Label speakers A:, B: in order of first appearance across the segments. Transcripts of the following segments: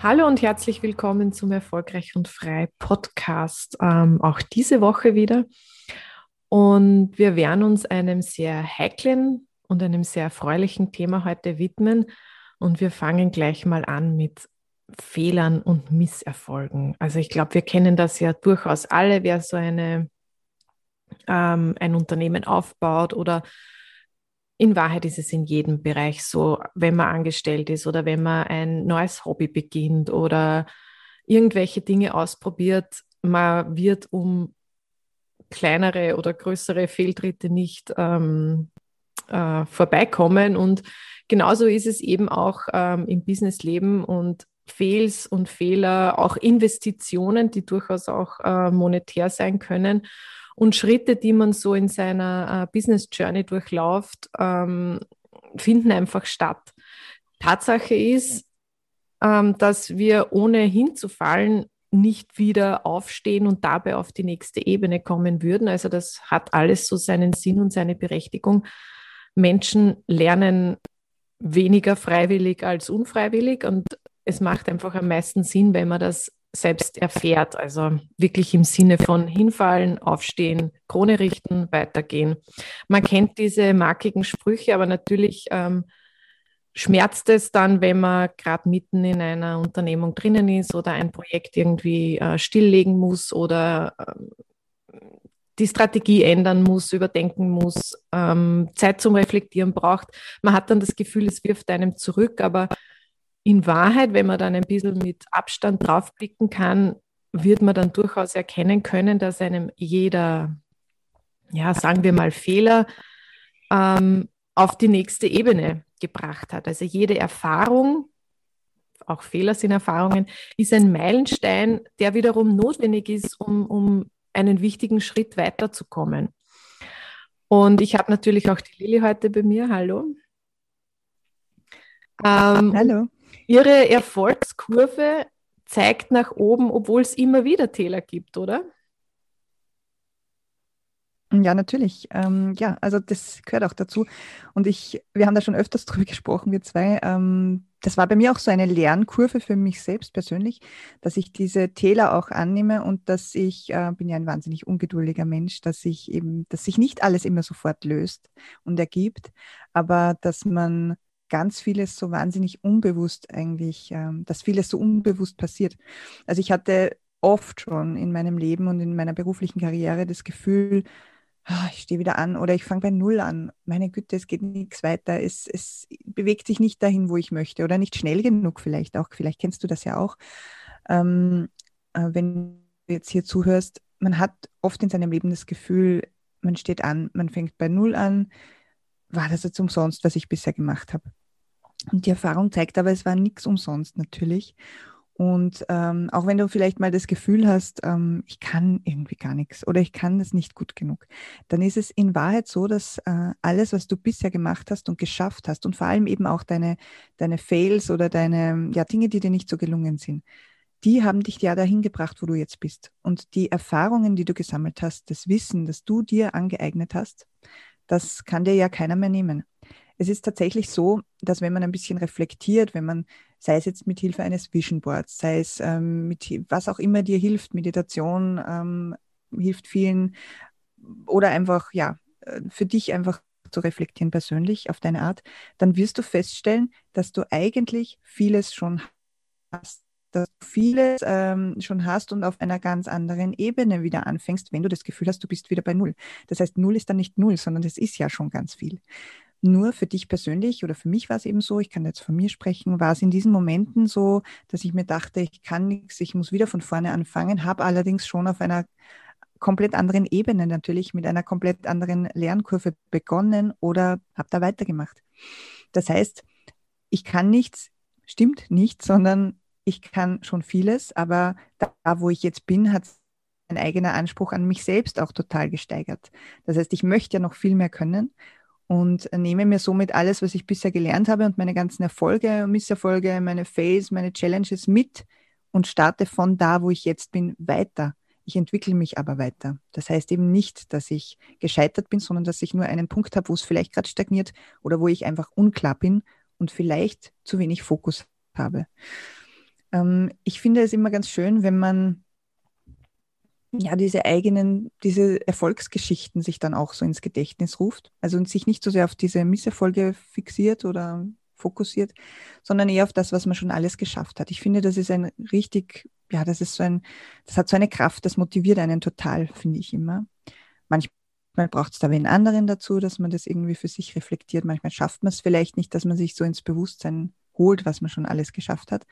A: Hallo und herzlich willkommen zum Erfolgreich und Frei Podcast. Ähm, auch diese Woche wieder. Und wir werden uns einem sehr heiklen und einem sehr erfreulichen Thema heute widmen. Und wir fangen gleich mal an mit Fehlern und Misserfolgen. Also ich glaube, wir kennen das ja durchaus alle, wer so eine, ähm, ein Unternehmen aufbaut oder in Wahrheit ist es in jedem Bereich so, wenn man angestellt ist oder wenn man ein neues Hobby beginnt oder irgendwelche Dinge ausprobiert, man wird um kleinere oder größere Fehltritte nicht ähm, äh, vorbeikommen. Und genauso ist es eben auch ähm, im Businessleben und Fails und Fehler, auch Investitionen, die durchaus auch äh, monetär sein können und Schritte, die man so in seiner äh, Business Journey durchläuft, ähm, finden einfach statt. Tatsache ist, ähm, dass wir ohne hinzufallen nicht wieder aufstehen und dabei auf die nächste Ebene kommen würden. Also das hat alles so seinen Sinn und seine Berechtigung. Menschen lernen weniger freiwillig als unfreiwillig und es macht einfach am meisten Sinn, wenn man das selbst erfährt. Also wirklich im Sinne von hinfallen, aufstehen, Krone richten, weitergehen. Man kennt diese markigen Sprüche, aber natürlich ähm, schmerzt es dann, wenn man gerade mitten in einer Unternehmung drinnen ist oder ein Projekt irgendwie äh, stilllegen muss oder äh, die Strategie ändern muss, überdenken muss, ähm, Zeit zum Reflektieren braucht. Man hat dann das Gefühl, es wirft einem zurück, aber in Wahrheit, wenn man dann ein bisschen mit Abstand draufblicken kann, wird man dann durchaus erkennen können, dass einem jeder, ja, sagen wir mal, Fehler ähm, auf die nächste Ebene gebracht hat. Also jede Erfahrung, auch Fehler sind Erfahrungen, ist ein Meilenstein, der wiederum notwendig ist, um, um einen wichtigen Schritt weiterzukommen. Und ich habe natürlich auch die Lilly heute bei mir. Hallo.
B: Ähm, Hallo.
A: Ihre Erfolgskurve zeigt nach oben, obwohl es immer wieder Täler gibt, oder?
B: Ja, natürlich. Ähm, ja, also das gehört auch dazu. Und ich, wir haben da schon öfters drüber gesprochen, wir zwei. Ähm, das war bei mir auch so eine Lernkurve für mich selbst persönlich, dass ich diese Täler auch annehme und dass ich, äh, bin ja ein wahnsinnig ungeduldiger Mensch, dass ich eben, dass sich nicht alles immer sofort löst und ergibt, aber dass man ganz vieles so wahnsinnig unbewusst eigentlich, ähm, dass vieles so unbewusst passiert. Also ich hatte oft schon in meinem Leben und in meiner beruflichen Karriere das Gefühl, ah, ich stehe wieder an oder ich fange bei Null an. Meine Güte, es geht nichts weiter. Es, es bewegt sich nicht dahin, wo ich möchte oder nicht schnell genug vielleicht auch. Vielleicht kennst du das ja auch. Ähm, äh, wenn du jetzt hier zuhörst, man hat oft in seinem Leben das Gefühl, man steht an, man fängt bei Null an. War das jetzt umsonst, was ich bisher gemacht habe? Und die Erfahrung zeigt aber, es war nichts umsonst natürlich. Und ähm, auch wenn du vielleicht mal das Gefühl hast, ähm, ich kann irgendwie gar nichts oder ich kann das nicht gut genug, dann ist es in Wahrheit so, dass äh, alles, was du bisher gemacht hast und geschafft hast und vor allem eben auch deine, deine Fails oder deine ja, Dinge, die dir nicht so gelungen sind, die haben dich ja dahin gebracht, wo du jetzt bist. Und die Erfahrungen, die du gesammelt hast, das Wissen, das du dir angeeignet hast, das kann dir ja keiner mehr nehmen. Es ist tatsächlich so, dass wenn man ein bisschen reflektiert, wenn man, sei es jetzt mit Hilfe eines Vision Boards, sei es ähm, mit was auch immer dir hilft, Meditation ähm, hilft vielen oder einfach, ja, äh, für dich einfach zu reflektieren persönlich auf deine Art, dann wirst du feststellen, dass du eigentlich vieles schon hast dass du vieles ähm, schon hast und auf einer ganz anderen Ebene wieder anfängst, wenn du das Gefühl hast, du bist wieder bei Null. Das heißt, Null ist dann nicht Null, sondern das ist ja schon ganz viel. Nur für dich persönlich oder für mich war es eben so, ich kann jetzt von mir sprechen, war es in diesen Momenten so, dass ich mir dachte, ich kann nichts, ich muss wieder von vorne anfangen, habe allerdings schon auf einer komplett anderen Ebene natürlich mit einer komplett anderen Lernkurve begonnen oder habe da weitergemacht. Das heißt, ich kann nichts, stimmt nicht, sondern ich kann schon vieles, aber da, wo ich jetzt bin, hat mein eigener Anspruch an mich selbst auch total gesteigert. Das heißt, ich möchte ja noch viel mehr können und nehme mir somit alles, was ich bisher gelernt habe und meine ganzen Erfolge, Misserfolge, meine Fails, meine Challenges mit und starte von da, wo ich jetzt bin, weiter. Ich entwickle mich aber weiter. Das heißt eben nicht, dass ich gescheitert bin, sondern dass ich nur einen Punkt habe, wo es vielleicht gerade stagniert oder wo ich einfach unklar bin und vielleicht zu wenig Fokus habe. Ähm, ich finde es immer ganz schön, wenn man ja, diese eigenen, diese Erfolgsgeschichten sich dann auch so ins Gedächtnis ruft. Also sich nicht so sehr auf diese Misserfolge fixiert oder fokussiert, sondern eher auf das, was man schon alles geschafft hat. Ich finde, das ist ein richtig, ja, das ist so ein, das hat so eine Kraft, das motiviert einen total, finde ich immer. Manchmal braucht es da wen anderen dazu, dass man das irgendwie für sich reflektiert. Manchmal schafft man es vielleicht nicht, dass man sich so ins Bewusstsein holt, was man schon alles geschafft hat.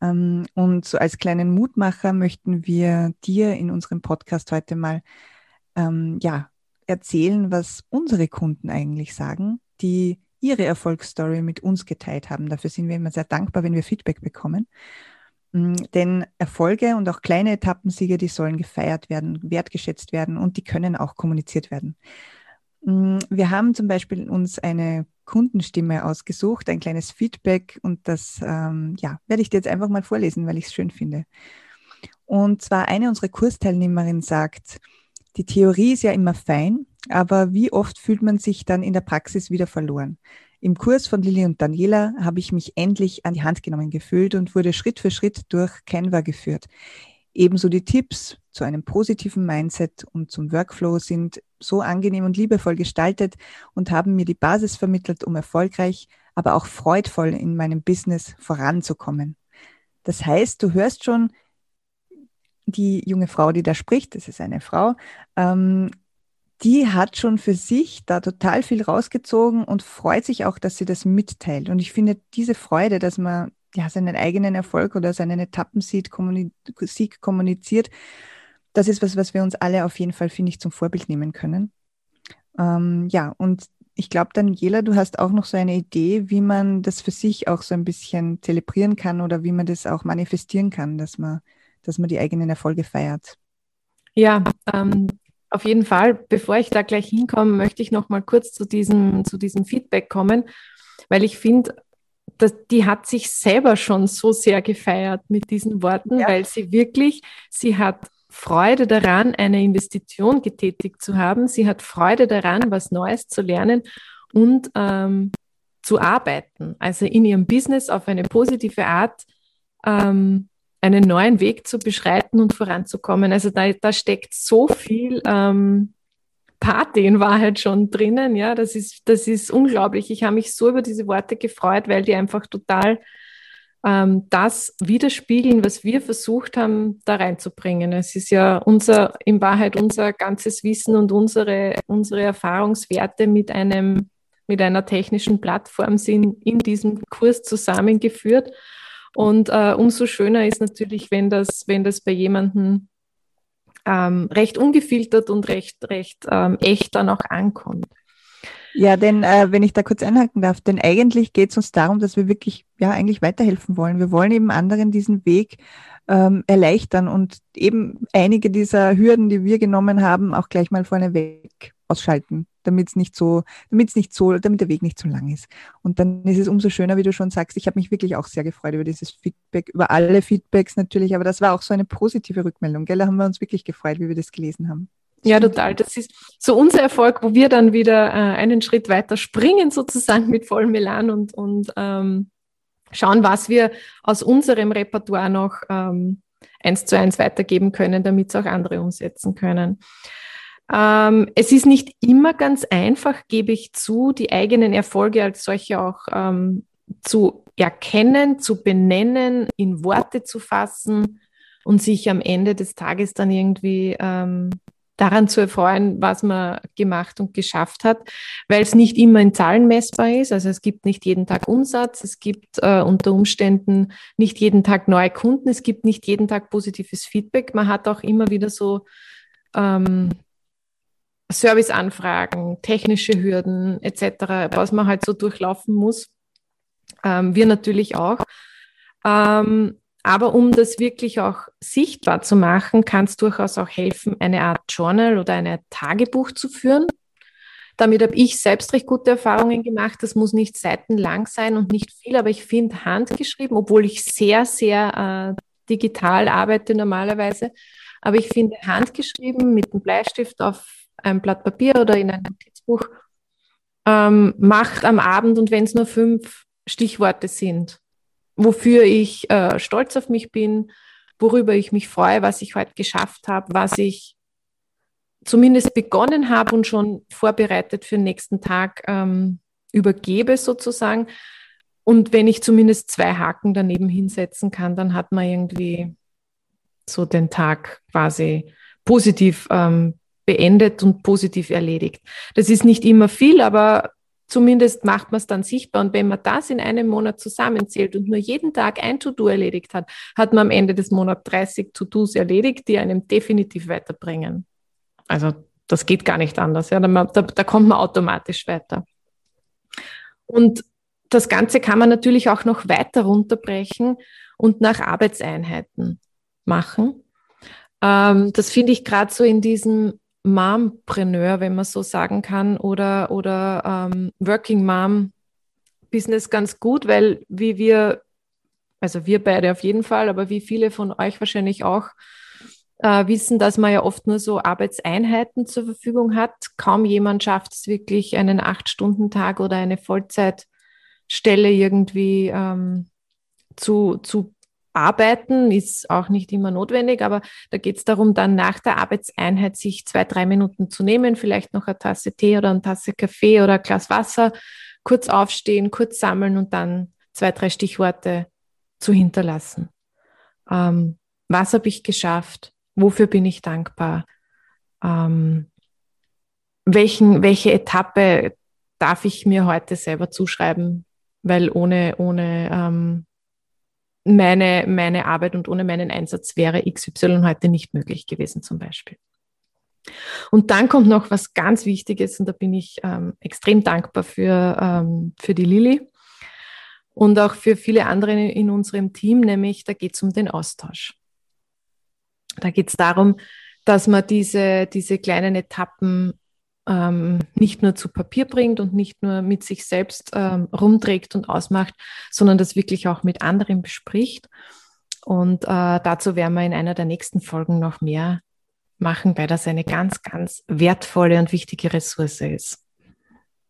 B: Ähm, und so als kleinen Mutmacher möchten wir dir in unserem Podcast heute mal ähm, ja, erzählen, was unsere Kunden eigentlich sagen, die ihre Erfolgsstory mit uns geteilt haben. Dafür sind wir immer sehr dankbar, wenn wir Feedback bekommen. Mm, denn Erfolge und auch kleine Etappensiege, die sollen gefeiert werden, wertgeschätzt werden und die können auch kommuniziert werden. Mm, wir haben zum Beispiel uns eine Kundenstimme ausgesucht, ein kleines Feedback und das ähm, ja, werde ich dir jetzt einfach mal vorlesen, weil ich es schön finde. Und zwar eine unserer Kursteilnehmerinnen sagt, die Theorie ist ja immer fein, aber wie oft fühlt man sich dann in der Praxis wieder verloren? Im Kurs von Lilly und Daniela habe ich mich endlich an die Hand genommen gefühlt und wurde Schritt für Schritt durch Canva geführt. Ebenso die Tipps zu einem positiven Mindset und zum Workflow sind so angenehm und liebevoll gestaltet und haben mir die Basis vermittelt, um erfolgreich, aber auch freudvoll in meinem Business voranzukommen. Das heißt, du hörst schon, die junge Frau, die da spricht, das ist eine Frau, ähm, die hat schon für sich da total viel rausgezogen und freut sich auch, dass sie das mitteilt. Und ich finde diese Freude, dass man ja seinen eigenen Erfolg oder seinen Etappensieg kommuniziert, das ist was, was wir uns alle auf jeden Fall, finde ich, zum Vorbild nehmen können. Ähm, ja, und ich glaube, Daniela, du hast auch noch so eine Idee, wie man das für sich auch so ein bisschen zelebrieren kann oder wie man das auch manifestieren kann, dass man, dass man die eigenen Erfolge feiert.
A: Ja, ähm, auf jeden Fall. Bevor ich da gleich hinkomme, möchte ich noch mal kurz zu diesem, zu diesem Feedback kommen, weil ich finde, die hat sich selber schon so sehr gefeiert mit diesen Worten, ja. weil sie wirklich, sie hat Freude daran, eine Investition getätigt zu haben. Sie hat Freude daran, was Neues zu lernen und ähm, zu arbeiten. Also in ihrem Business auf eine positive Art ähm, einen neuen Weg zu beschreiten und voranzukommen. Also da, da steckt so viel ähm, Party in Wahrheit schon drinnen. Ja, das ist, das ist unglaublich. Ich habe mich so über diese Worte gefreut, weil die einfach total ähm, das widerspiegeln, was wir versucht haben, da reinzubringen. Es ist ja unser, in Wahrheit unser ganzes Wissen und unsere, unsere Erfahrungswerte mit einem, mit einer technischen Plattform sind in diesem Kurs zusammengeführt. Und äh, umso schöner ist natürlich, wenn das, wenn das bei jemandem ähm, recht ungefiltert und recht, recht ähm, echt dann auch ankommt.
B: Ja, denn äh, wenn ich da kurz einhaken darf, denn eigentlich geht es uns darum, dass wir wirklich ja eigentlich weiterhelfen wollen. Wir wollen eben anderen diesen Weg ähm, erleichtern und eben einige dieser Hürden, die wir genommen haben, auch gleich mal vorne weg ausschalten, damit es nicht so, damit es nicht so, damit der Weg nicht so lang ist. Und dann ist es umso schöner, wie du schon sagst. Ich habe mich wirklich auch sehr gefreut über dieses Feedback, über alle Feedbacks natürlich, aber das war auch so eine positive Rückmeldung. Gell, da haben wir uns wirklich gefreut, wie wir das gelesen haben.
A: Ja, total. Das ist so unser Erfolg, wo wir dann wieder äh, einen Schritt weiter springen, sozusagen mit vollem Melan und, und ähm, schauen, was wir aus unserem Repertoire noch ähm, eins zu eins weitergeben können, damit es auch andere umsetzen können. Ähm, es ist nicht immer ganz einfach, gebe ich zu, die eigenen Erfolge als solche auch ähm, zu erkennen, zu benennen, in Worte zu fassen und sich am Ende des Tages dann irgendwie ähm, daran zu erfreuen, was man gemacht und geschafft hat, weil es nicht immer in Zahlen messbar ist. Also es gibt nicht jeden Tag Umsatz, es gibt äh, unter Umständen nicht jeden Tag neue Kunden, es gibt nicht jeden Tag positives Feedback. Man hat auch immer wieder so ähm, Serviceanfragen, technische Hürden etc., was man halt so durchlaufen muss. Ähm, wir natürlich auch. Ähm, aber um das wirklich auch sichtbar zu machen, kann es durchaus auch helfen, eine Art Journal oder ein Tagebuch zu führen. Damit habe ich selbst recht gute Erfahrungen gemacht. Das muss nicht seitenlang sein und nicht viel, aber ich finde handgeschrieben, obwohl ich sehr, sehr äh, digital arbeite normalerweise. Aber ich finde handgeschrieben mit einem Bleistift auf einem Blatt Papier oder in einem Notizbuch ähm, macht am Abend und wenn es nur fünf Stichworte sind, wofür ich äh, stolz auf mich bin, worüber ich mich freue, was ich heute geschafft habe, was ich zumindest begonnen habe und schon vorbereitet für den nächsten Tag ähm, übergebe sozusagen. Und wenn ich zumindest zwei Haken daneben hinsetzen kann, dann hat man irgendwie so den Tag quasi positiv ähm, beendet und positiv erledigt. Das ist nicht immer viel, aber zumindest macht man es dann sichtbar. Und wenn man das in einem Monat zusammenzählt und nur jeden Tag ein To-Do erledigt hat, hat man am Ende des Monats 30 To-Dos erledigt, die einem definitiv weiterbringen. Also das geht gar nicht anders. Ja, da, da, da kommt man automatisch weiter. Und das Ganze kann man natürlich auch noch weiter runterbrechen und nach Arbeitseinheiten machen. Ähm, das finde ich gerade so in diesem Mompreneur, wenn man so sagen kann, oder, oder ähm, Working Mom Business ganz gut, weil wie wir, also wir beide auf jeden Fall, aber wie viele von euch wahrscheinlich auch, äh, wissen, dass man ja oft nur so Arbeitseinheiten zur Verfügung hat. Kaum jemand schafft es wirklich, einen Acht-Stunden-Tag oder eine Vollzeitstelle irgendwie ähm, zu, zu arbeiten, ist auch nicht immer notwendig, aber da geht es darum, dann nach der Arbeitseinheit sich zwei, drei Minuten zu nehmen, vielleicht noch eine Tasse Tee oder eine Tasse Kaffee oder ein Glas Wasser, kurz aufstehen, kurz sammeln und dann zwei, drei Stichworte zu hinterlassen. Ähm, was habe ich geschafft? Wofür bin ich dankbar? Ähm, welchen, welche Etappe darf ich mir heute selber zuschreiben? Weil ohne, ohne ähm, meine, meine Arbeit und ohne meinen Einsatz wäre XY heute nicht möglich gewesen zum Beispiel. Und dann kommt noch was ganz Wichtiges und da bin ich ähm, extrem dankbar für, ähm, für die Lilly und auch für viele andere in unserem Team, nämlich da geht es um den Austausch. Da geht es darum, dass man diese, diese kleinen Etappen ähm, nicht nur zu Papier bringt und nicht nur mit sich selbst ähm, rumträgt und ausmacht, sondern das wirklich auch mit anderen bespricht. Und äh, dazu werden wir in einer der nächsten Folgen noch mehr machen, weil das eine ganz, ganz wertvolle und wichtige Ressource ist.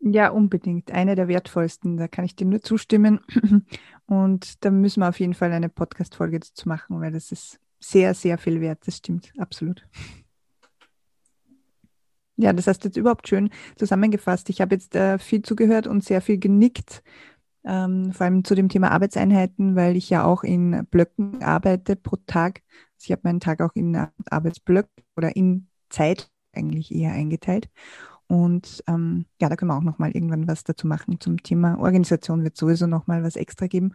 B: Ja, unbedingt. Eine der wertvollsten. Da kann ich dir nur zustimmen. Und da müssen wir auf jeden Fall eine Podcast-Folge dazu machen, weil das ist sehr, sehr viel wert. Das stimmt, absolut. Ja, das hast du jetzt überhaupt schön zusammengefasst. Ich habe jetzt äh, viel zugehört und sehr viel genickt, ähm, vor allem zu dem Thema Arbeitseinheiten, weil ich ja auch in Blöcken arbeite pro Tag. Also ich habe meinen Tag auch in Arbeitsblöcken oder in Zeit eigentlich eher eingeteilt. Und ähm, ja, da können wir auch nochmal irgendwann was dazu machen zum Thema Organisation, wird sowieso nochmal was extra geben.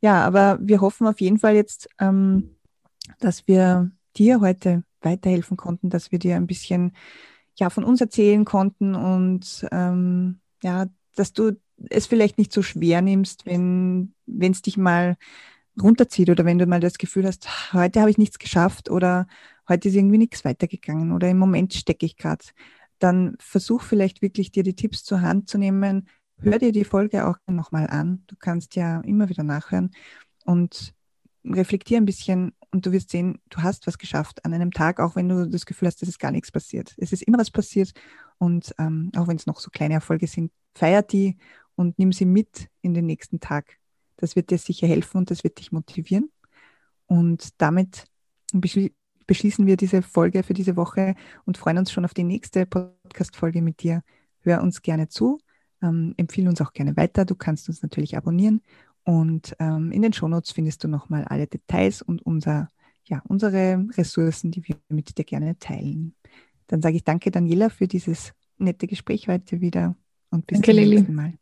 B: Ja, aber wir hoffen auf jeden Fall jetzt, ähm, dass wir dir heute weiterhelfen konnten, dass wir dir ein bisschen ja, von uns erzählen konnten und ähm, ja, dass du es vielleicht nicht so schwer nimmst, wenn es dich mal runterzieht oder wenn du mal das Gefühl hast, heute habe ich nichts geschafft oder heute ist irgendwie nichts weitergegangen oder im Moment stecke ich gerade, dann versuch vielleicht wirklich dir die Tipps zur Hand zu nehmen. Hör dir die Folge auch nochmal an. Du kannst ja immer wieder nachhören und reflektier ein bisschen und du wirst sehen, du hast was geschafft an einem Tag, auch wenn du das Gefühl hast, es ist gar nichts passiert. Es ist immer was passiert und ähm, auch wenn es noch so kleine Erfolge sind, feier die und nimm sie mit in den nächsten Tag. Das wird dir sicher helfen und das wird dich motivieren. Und damit beschließen wir diese Folge für diese Woche und freuen uns schon auf die nächste Podcast-Folge mit dir. Hör uns gerne zu, ähm, empfehle uns auch gerne weiter. Du kannst uns natürlich abonnieren und ähm, in den Shownotes findest du nochmal alle Details und unser, ja, unsere Ressourcen, die wir mit dir gerne teilen. Dann sage ich danke, Daniela, für dieses nette Gespräch heute wieder und bis
A: danke,
B: zum
A: nächsten.
B: Mal.